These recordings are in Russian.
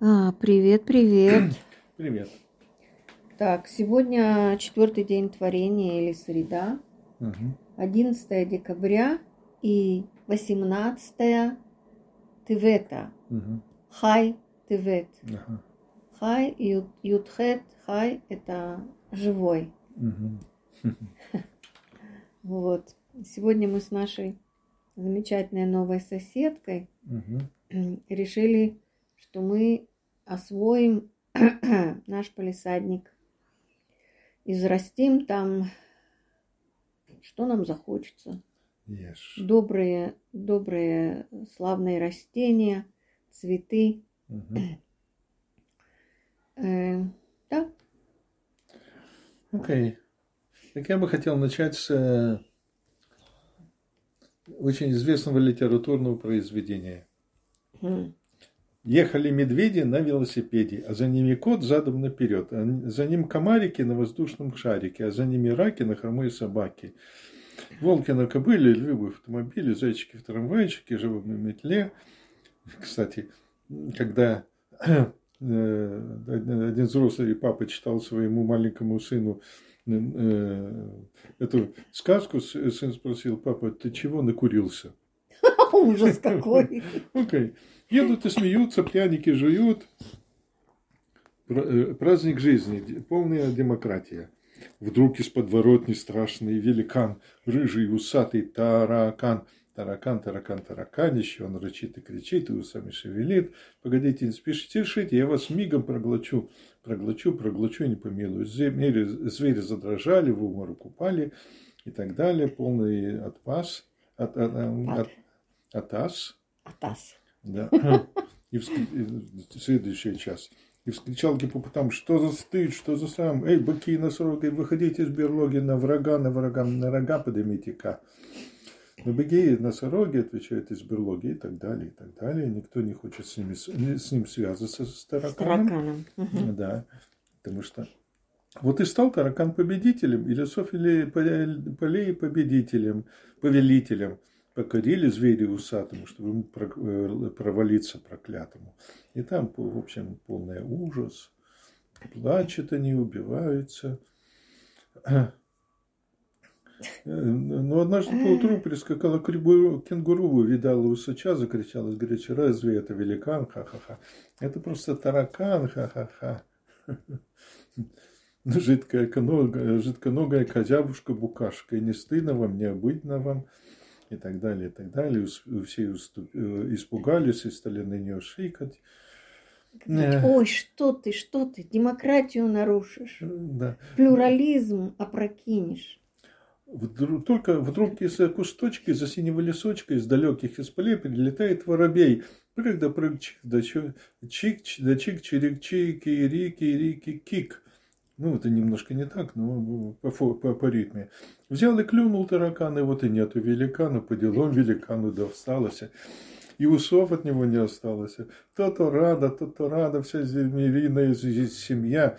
А, привет, привет. Привет. Так, сегодня четвертый день творения или среда, Мгм. 11 декабря и 18 Тевета. Мгм. Хай Тевет. Ага. Хай, Ю- Ютхет, Хай – это живой. Мгм. Вот. Сегодня мы с нашей замечательной новой соседкой Мгм. решили, что мы освоим наш полисадник, израстим там, что нам захочется. Ешь. Добрые, добрые, славные растения, цветы. Э, да, Окей. Так я бы хотел начать с э, очень известного литературного произведения. М. Ехали медведи на велосипеде, а за ними кот задом наперед, а за ним комарики на воздушном шарике, а за ними раки на хромой собаке. Волки на кобыле, львы в автомобиле, зайчики в трамвайчике, живы на метле. Кстати, когда э, один взрослый папа читал своему маленькому сыну э, эту сказку, сын спросил, папа, ты чего накурился? ужас какой. Окей. Едут и смеются, пряники жуют. Э, Праздник жизни, полная демократия. Вдруг из подворотни страшный великан, рыжий, усатый таракан. Таракан, таракан, тараканище, он рычит и кричит, и усами шевелит. Погодите, не спешите решить, я вас мигом проглочу. Проглочу, проглочу, не помилую. Звери, звери задрожали, в уморок упали и так далее. Полный отпас. От, от, от, атас. Атас. Да. И и следующая часть. И вскричал гипопотам, что за стыд, что за срам. Эй, быки и носороги, выходите из берлоги на врага, на врага, на рога поднимите-ка. Но быки и носороги отвечают из берлоги и так далее, и так далее. Никто не хочет с, ними, с с ним связываться, с С тараканом. тараканом. Мгм. Да, потому что вот и стал таракан победителем, или поле- полей победителем, повелителем. Покорили звери усатому, чтобы ему э, провалиться проклятому. И там, в общем, полный ужас. Плачут они, убиваются. Э, Но однажды поутру прискакала кенгуру, увидала усача, закричала с разве это великан, ха-ха-ха. Это просто таракан, ха-ха-ха. Ну, Жидкая, конога- жидконогая козявушка букашка, и не стыдно вам, не обыдно вам, и так далее, и так далее. Все уступ- э, испугались и стали на нее шикать. Говорит, Ой, что ты, что ты, демократию нарушишь, Да. плюрализм опрокинешь. Вдруг, только вдруг из кусточки, за синего лесочка, из далеких из полей прилетает воробей. Прыг да прыг, чих да чик, ч- да чик, чирик, чик, ки, рики, кик. Ну, это немножко не так, но по, по, по ритме. Взял и клюнул таракан, и вот и нету великана, по делам великану да всталось. И усов от него не осталось. То-то рада, то-то рада, вся змеиная семья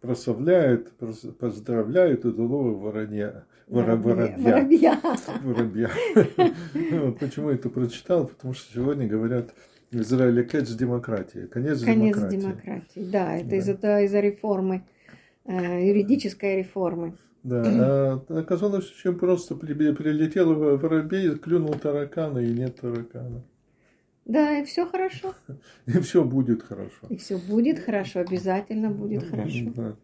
прославляет, прос- поздравляет удалого воронья. Вора- Воробья. Воробья. Вот Почему это прочитал? Потому что сегодня говорят в Израиле конец демократии. Конец, Конец демократии. демократии. Да, это Да. из-за из-за реформы, юридической реформы. Да, а оказалось очень просто. При- Прилетел во- воробей, клюнул таракана, и нет таракана. Да, и все хорошо. И все будет хорошо. И все будет хорошо, обязательно будет хорошо. Да.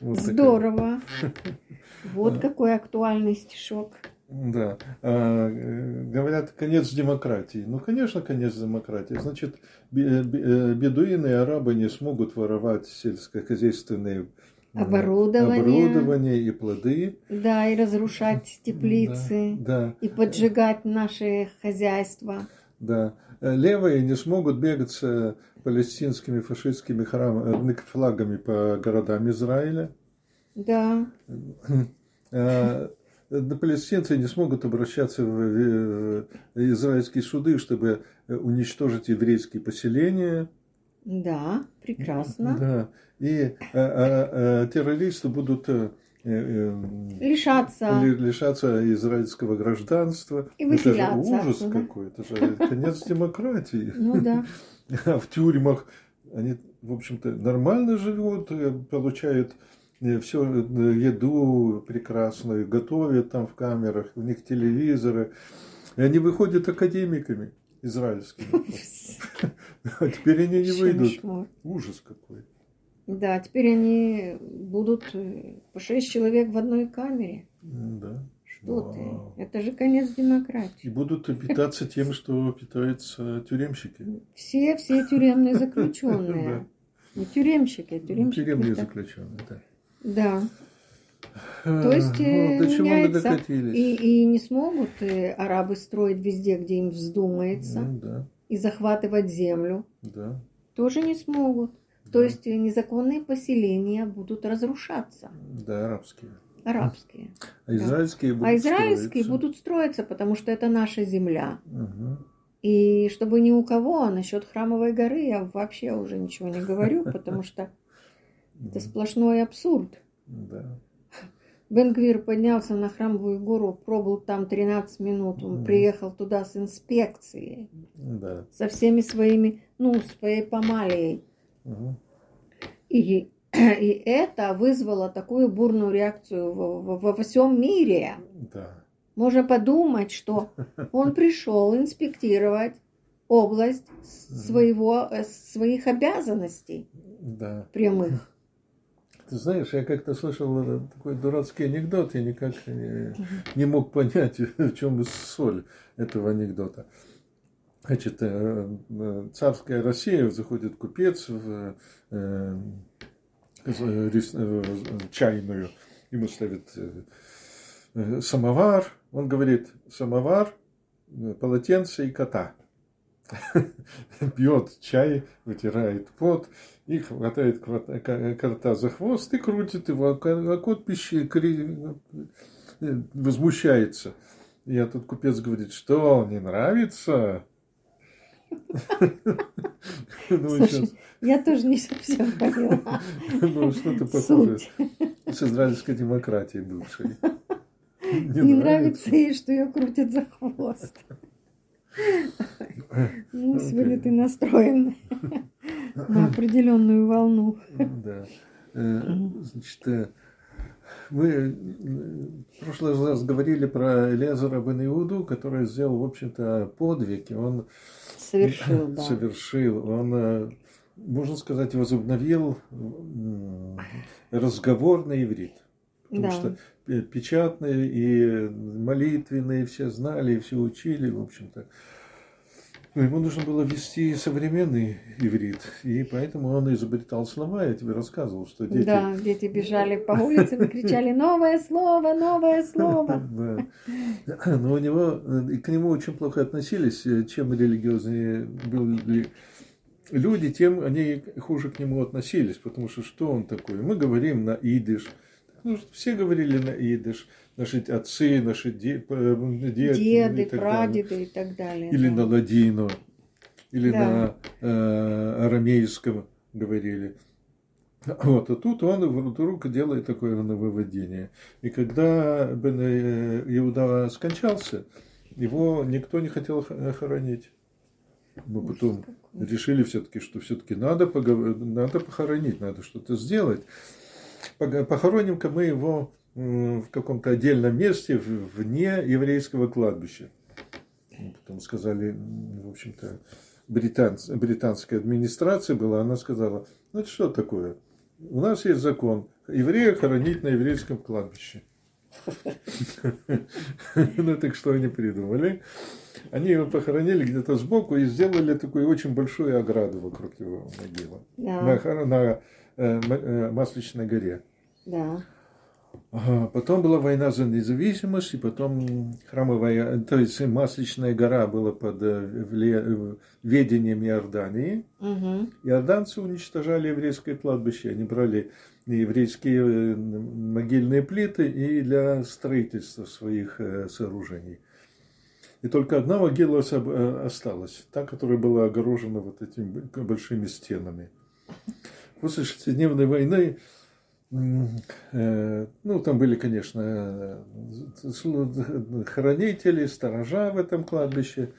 Вот такая- Здорово. Вот какой актуальный стишок. Да. А, э, говорят, конец демократии. Ну, конечно, конец демократии. Значит, бе- бе- э, бедуины и арабы не смогут воровать сельскохозяйственные э, Оборудование. оборудование и плоды. Да, и разрушать теплицы, Да, и поджигать наши хозяйства. да. Э, Левые не смогут бегать с палестинскими фашистскими храм- э, флагами по городам Израиля. Да, Э, Палестинцы не смогут обращаться в э, израильские суды, чтобы э, уничтожить еврейские поселения. Да, прекрасно. Да. И э, э, э, террористы будут э, э, Лишаться. ли- лишаться израильского гражданства. И это же ужас отсюда. какой, это же конец демократии. Ну да. А в тюрьмах они, в общем-то, нормально живут, э, получают все еду прекрасную, готовят там в камерах, у них телевизоры. И они выходят академиками израильскими. А теперь они не выйдут. Ужас какой. Да, теперь они будут по шесть человек в одной камере. Да. Что ты? Это же конец демократии. И будут питаться тем, что питаются тюремщики. Все, все тюремные заключенные. Не тюремщики, а тюремщики. Тюремные заключенные, да. Да. То есть ну, до чего мы докатились? И, и не смогут и арабы строить везде, где им вздумается, ну, да. и захватывать землю. Да. Тоже не смогут. Да. То есть незаконные поселения будут разрушаться. Да, арабские. Арабские. А израильские да. будут А израильские строиться. будут строиться, потому что это наша земля. Угу. И чтобы ни у кого, а насчет храмовой горы я вообще уже ничего не говорю, потому что это сплошной абсурд. Да. Бенгвир поднялся на храмовую гору, пробыл там 13 минут. Он Мгм. приехал туда с инспекцией, Да. со всеми своими, ну, своей помалией. Угу. И, и это вызвало такую бурную реакцию во, во- во всем мире. Да. Можно подумать, что он пришел инспектировать область своего, э, своих обязанностей Да. прямых. Ты знаешь, я как-то слышал э, такой дурацкий анекдот, я никак не, не мог понять, в чем соль этого анекдота. Значит, э, э, царская Россия, заходит купец в э, э, чайную, ему ставит э, самовар, он говорит, самовар, полотенце и кота. Пьет чай, вытирает пот, и хватает кота за хвост и крутит его, а а кот пищи, э, возмущается. И этот купец говорит, что, не нравится? Ну, Слушай, я тоже не совсем поняла. ну, что-то похоже с израильской демократией бывшей. Не нравится ей, что ее крутят за хвост. Ну, сегодня ты настроен на определенную волну. Да. Э, Значит, э, мы э, в прошлый раз говорили про Элиазара бен Иуду, который сделал, в общем-то, подвиг, и он Совершил, да. совершил, он, э, можно сказать, возобновил разговор на иврит. Потому Да. что э, печатные и молитвенные все знали, и все учили, в общем-то. Но ему нужно было вести современный иврит, и поэтому он изобретал слова. Я тебе рассказывал, что дети... Да, дети бежали по улицам и кричали «Новое слово! Новое слово!» Да. Но у него, э, к нему очень плохо относились. Э, Чем религиознее были люди, тем они хуже к нему относились. Потому что что он такой? Мы говорим на идиш. Ну, все говорили на идиш. Наши отцы, наши де- э, деды, и Деды, далее. прадеды и так далее. Или да. на ладину, или Да. на э, арамейском говорили. Вот, а тут он вдруг делает такое нововведение. И когда Бен э, Иуда скончался, его никто не хотел хоронить. Мы потом решили все-таки, что все-таки надо, погов- надо похоронить, надо что-то сделать. Похороним-ка мы его в каком-то отдельном месте вне еврейского кладбища. Ну, Потом сказали, в общем-то, британц- британская администрация была, она сказала, ну это что такое? У нас есть закон, еврея хоронить на еврейском кладбище. Ну так что они придумали? Они его похоронили где-то сбоку и сделали такую очень большую ограду вокруг его могилы. На, э, э, Масличной горе. да. Потом была война за независимость, и потом храмовая, то есть Масличная гора была под э, э, ведением Иордании. Мгм. Иорданцы уничтожали еврейское кладбище, они брали еврейские э, могильные плиты и для строительства своих сооружений. И только одна могила осталась, та, которая была огорожена вот этими большими стенами. После шестидневной войны, ну, там были, конечно, э, хранители, сторожа в этом кладбище.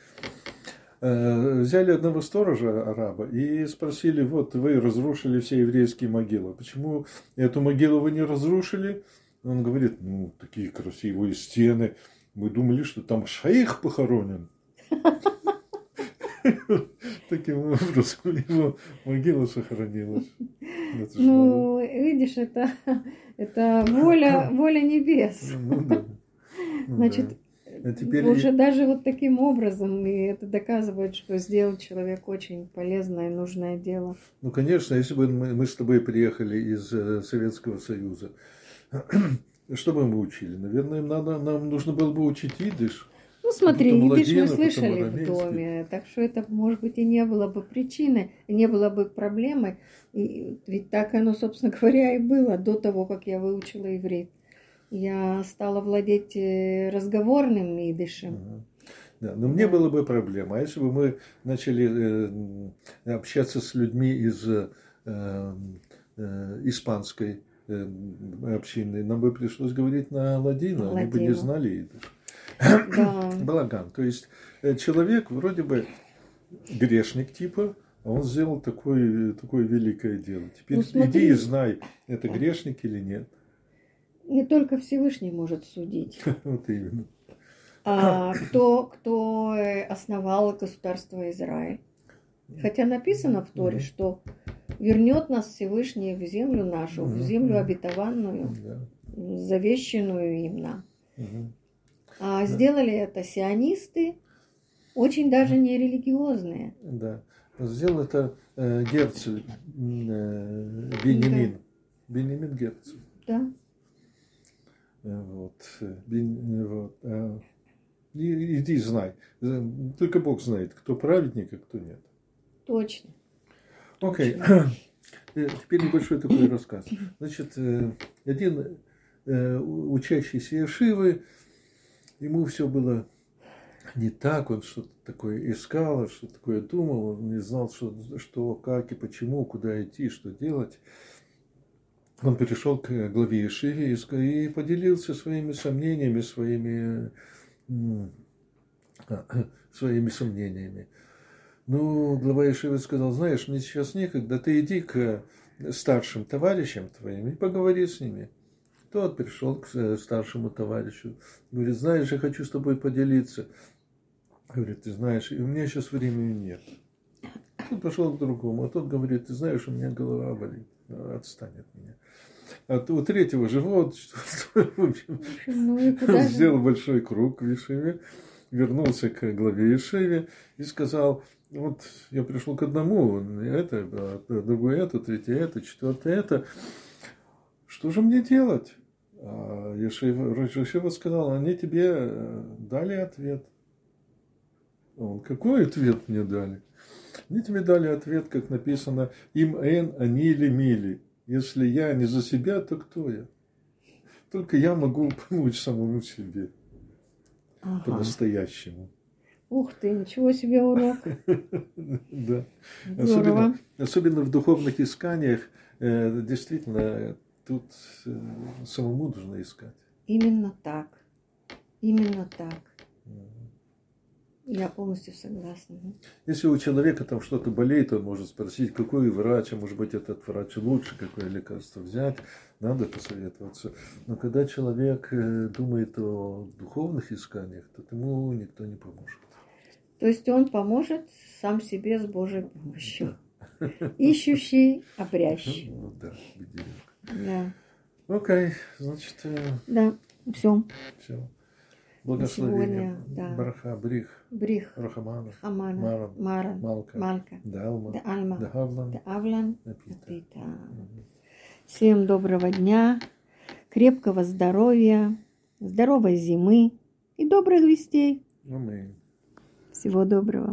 Э, взяли одного сторожа араба и спросили, вот вы разрушили все еврейские могилы, почему эту могилу вы не разрушили? Он говорит, ну, такие красивые стены, мы думали, что там шейх похоронен. Таким образом его могила сохранилась. Ну, видишь, это, это воля, воля небес. Ну, да. Ну Значит, а теперь... Уже даже вот таким образом, и это доказывает, что сделал человек очень полезное и нужное дело. Ну, конечно, если бы мы, мы с тобой приехали из э, Советского Союза, что бы мы учили? Наверное, надо, нам нужно было бы учить идыш. Ну, смотри, идыш мы слышали в доме, так что это, может быть, и не было бы причины, не было бы проблемой. И ведь так оно, собственно говоря, и было до того, как я выучила иврит я стала владеть э, разговорным идышем. Да, но мне было бы проблема. А если бы мы начали э, общаться с людьми из э, э, испанской э, общины, нам бы пришлось говорить на ладину. они бы не знали идыш. Да. Балаган. То есть э, человек вроде бы грешник типа, а он сделал такое, такое великое дело. Теперь ну, иди и знай, это грешник или нет не только Всевышний может судить. Вот именно. А кто, кто э, основал государство Израиль? Хотя написано в Торе, что вернет нас Всевышний в землю нашу, в землю обетованную, завещенную им нам. А сделали это сионисты, очень даже не религиозные. Да. Сделал это э, Герцель, э, Бенемин. Да. Бенемин Герцель. Да. Вот. Э, вот. А, и, иди знай. Только Бог знает, кто праведник, а кто нет. Точно. Окей. Okay. Э, теперь небольшой такой рассказ. Значит, э, один учащийся Ешивы, ему все было не так, он что-то такое искал, что такое думал, он не знал, что, что, как и почему, куда идти, что делать он перешел к главе Ешиве и поделился своими сомнениями, своими, своими сомнениями. Ну, глава Ешивы сказал, знаешь, мне сейчас некогда, ты иди к старшим товарищам твоим и поговори с ними. Тот пришел к э, старшему товарищу, говорит, знаешь, я хочу с тобой поделиться. Говорит, ты знаешь, и у меня сейчас времени нет. Он пошел к другому, а тот говорит, ты знаешь, у меня голова болит, отстань от меня. А у третьего живот, в общем, ну, сделал большой круг в Ешиве, вернулся к главе Ешиве и сказал, вот я пришел к одному, это, а другое это, третье это, четвертое это. Что же мне делать? Ешива, сказал, они тебе э, дали ответ. Он, какой ответ мне дали? Они тебе дали ответ, как написано, им эн, они или мили. Если я не за себя, то кто я? Только я могу помочь самому себе. Ага. По-настоящему. Ух ты, ничего себе урок. Да. Особенно, особенно в духовных исканиях, э, действительно, тут э, самому нужно искать. Именно так. Именно так. Я полностью согласна. Если у человека там что-то болеет, он может спросить, какой врач, а может быть этот врач лучше, какое лекарство взять, надо посоветоваться. Но когда человек э, думает о духовных исканиях, то ему никто не поможет. То есть он поможет сам себе с Божьей помощью. Ищущий, обрящий. Ну да, Да. Окей, значит... Э, да, все. Все. Благословение. Сегодня, да. Браха, Брих. Брих. Рахамана. Хамана. Маран. Маран. Малка. Малка. Далма. Да Альма. Да Авлан. Да Авлан. Напита. Напита. Всем доброго дня, крепкого здоровья, здоровой зимы и добрых вестей. Аминь. Всего доброго.